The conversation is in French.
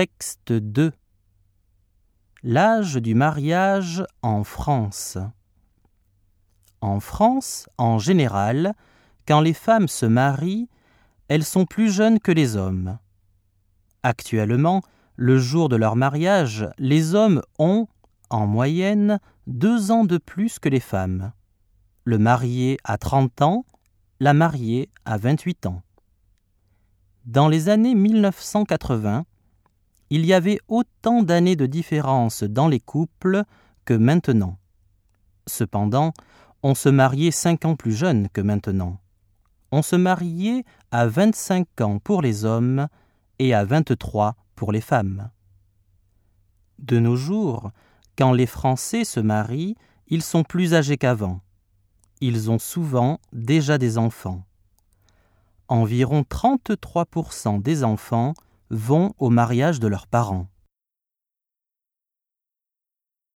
Texte 2 L'âge du mariage en France. En France, en général, quand les femmes se marient, elles sont plus jeunes que les hommes. Actuellement, le jour de leur mariage, les hommes ont, en moyenne, deux ans de plus que les femmes. Le marié a 30 ans, la mariée a 28 ans. Dans les années 1980, il y avait autant d'années de différence dans les couples que maintenant. Cependant, on se mariait cinq ans plus jeune que maintenant. On se mariait à 25 ans pour les hommes et à 23 pour les femmes. De nos jours, quand les Français se marient, ils sont plus âgés qu'avant. Ils ont souvent déjà des enfants. Environ 33% des enfants vont au mariage de leurs parents.